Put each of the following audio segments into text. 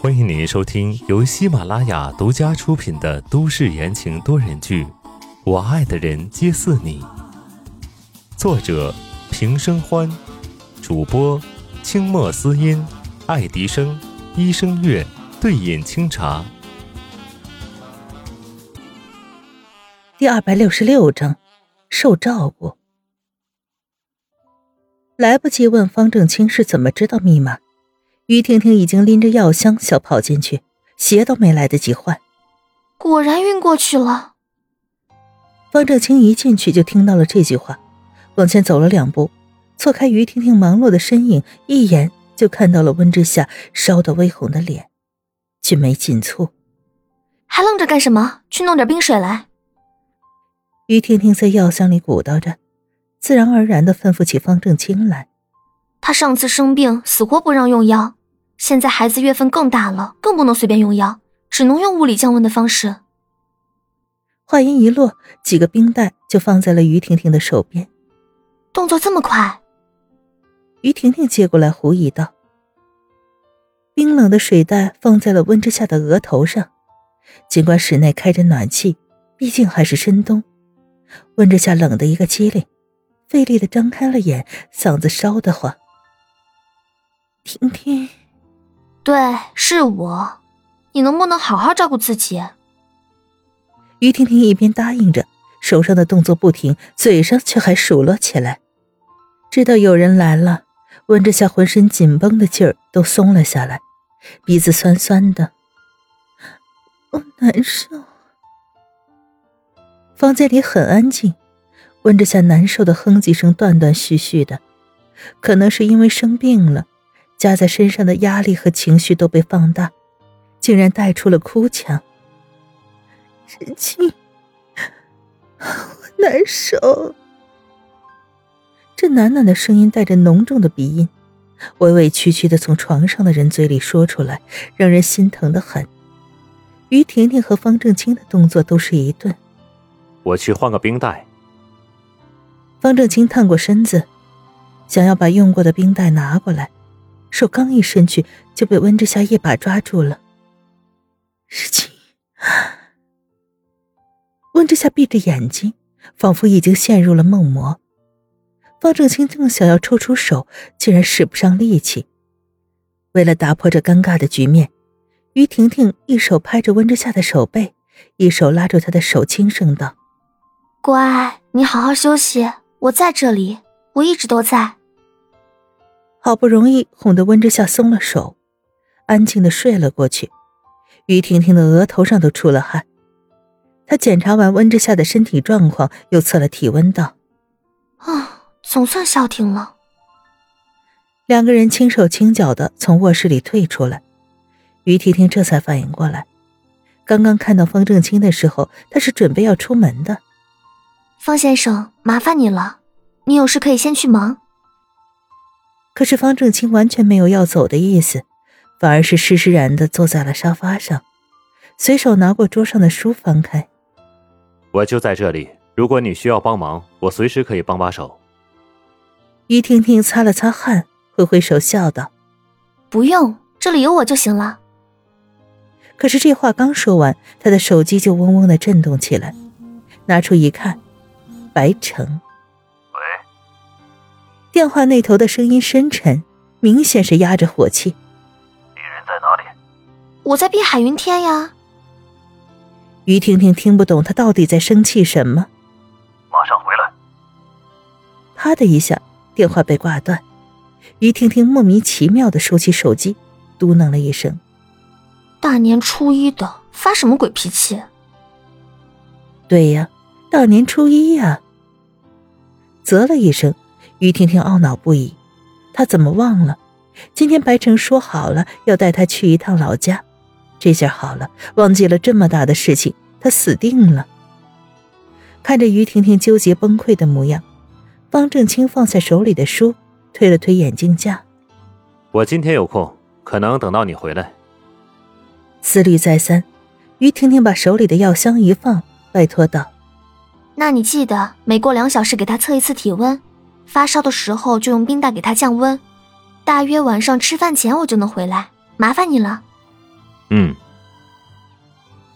欢迎您收听由喜马拉雅独家出品的都市言情多人剧《我爱的人皆似你》，作者平生欢，主播清墨思音、爱迪生、一生月、对饮清茶。第二百六十六章，受照顾。来不及问方正清是怎么知道密码，于婷婷已经拎着药箱小跑进去，鞋都没来得及换。果然晕过去了。方正清一进去就听到了这句话，往前走了两步，错开于婷婷忙碌的身影，一眼就看到了温之夏烧得微红的脸，俊眉紧蹙。还愣着干什么？去弄点冰水来。于婷婷在药箱里鼓捣着，自然而然的吩咐起方正清来。他上次生病死活不让用药，现在孩子月份更大了，更不能随便用药，只能用物理降温的方式。话音一落，几个冰袋就放在了于婷婷的手边。动作这么快，于婷婷接过来，狐疑道：“冰冷的水袋放在了温之夏的额头上，尽管室内开着暖气，毕竟还是深冬。”温之夏冷的一个机灵，费力的张开了眼，嗓子烧得慌。婷婷，对，是我，你能不能好好照顾自己？于婷婷一边答应着，手上的动作不停，嘴上却还数落起来。知道有人来了，温之夏浑身紧绷的劲儿都松了下来，鼻子酸酸的，我难受。房间里很安静，温之夏难受的哼几声，断断续续的。可能是因为生病了，加在身上的压力和情绪都被放大，竟然带出了哭腔。人清，我难受。这喃喃的声音带着浓重的鼻音，委委屈屈的从床上的人嘴里说出来，让人心疼的很。于婷婷和方正清的动作都是一顿。我去换个冰袋。方正清探过身子，想要把用过的冰袋拿过来，手刚一伸去，就被温之夏一把抓住了。日清，温之夏闭着眼睛，仿佛已经陷入了梦魔。方正清正想要抽出手，竟然使不上力气。为了打破这尴尬的局面，于婷婷一手拍着温之夏的手背，一手拉住他的手，轻声道。乖，你好好休息，我在这里，我一直都在。好不容易哄得温之夏松了手，安静的睡了过去。于婷婷的额头上都出了汗。她检查完温之夏的身体状况，又测了体温，道：“啊，总算消停了。”两个人轻手轻脚的从卧室里退出来，于婷婷这才反应过来，刚刚看到方正清的时候，他是准备要出门的。方先生，麻烦你了，你有事可以先去忙。可是方正清完全没有要走的意思，反而是施施然的坐在了沙发上，随手拿过桌上的书翻开。我就在这里，如果你需要帮忙，我随时可以帮把手。于婷婷擦了擦汗，挥挥手笑道：“不用，这里有我就行了。”可是这话刚说完，他的手机就嗡嗡的震动起来，拿出一看。白城，喂。电话那头的声音深沉，明显是压着火气。你人在哪里？我在碧海云天呀。于婷婷听不懂他到底在生气什么。马上回来。啪的一下，电话被挂断。于婷婷莫名其妙的收起手机，嘟囔了一声：“大年初一的，发什么鬼脾气？”对呀，大年初一呀。啧了一声，于婷婷懊恼不已。她怎么忘了？今天白城说好了要带她去一趟老家，这下好了，忘记了这么大的事情，她死定了。看着于婷婷纠结崩溃的模样，方正清放下手里的书，推了推眼镜架：“我今天有空，可能等到你回来。”思虑再三，于婷婷把手里的药箱一放，拜托道。那你记得每过两小时给她测一次体温，发烧的时候就用冰袋给他降温。大约晚上吃饭前我就能回来，麻烦你了。嗯。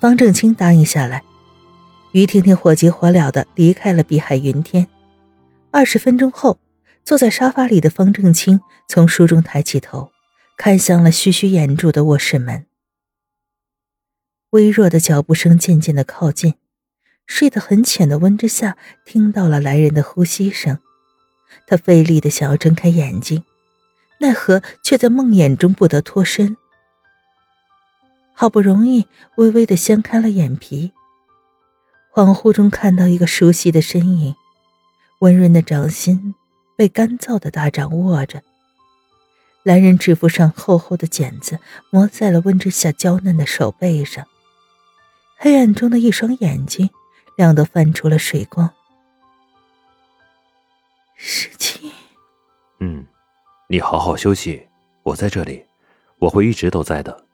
方正清答应下来，于婷婷火急火燎的离开了碧海云天。二十分钟后，坐在沙发里的方正清从书中抬起头，看向了徐徐掩住的卧室门。微弱的脚步声渐渐的靠近，睡得很浅的温之夏听到了来人的呼吸声，他费力的想要睁开眼睛，奈何却在梦魇中不得脱身。好不容易微微的掀开了眼皮，恍惚中看到一个熟悉的身影，温润的掌心被干燥的大掌握着，男人指腹上厚厚的茧子磨在了温之夏娇嫩的手背上，黑暗中的一双眼睛亮得泛出了水光。世情，嗯，你好好休息，我在这里，我会一直都在的。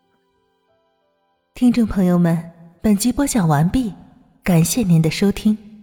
听众朋友们，本集播讲完毕，感谢您的收听。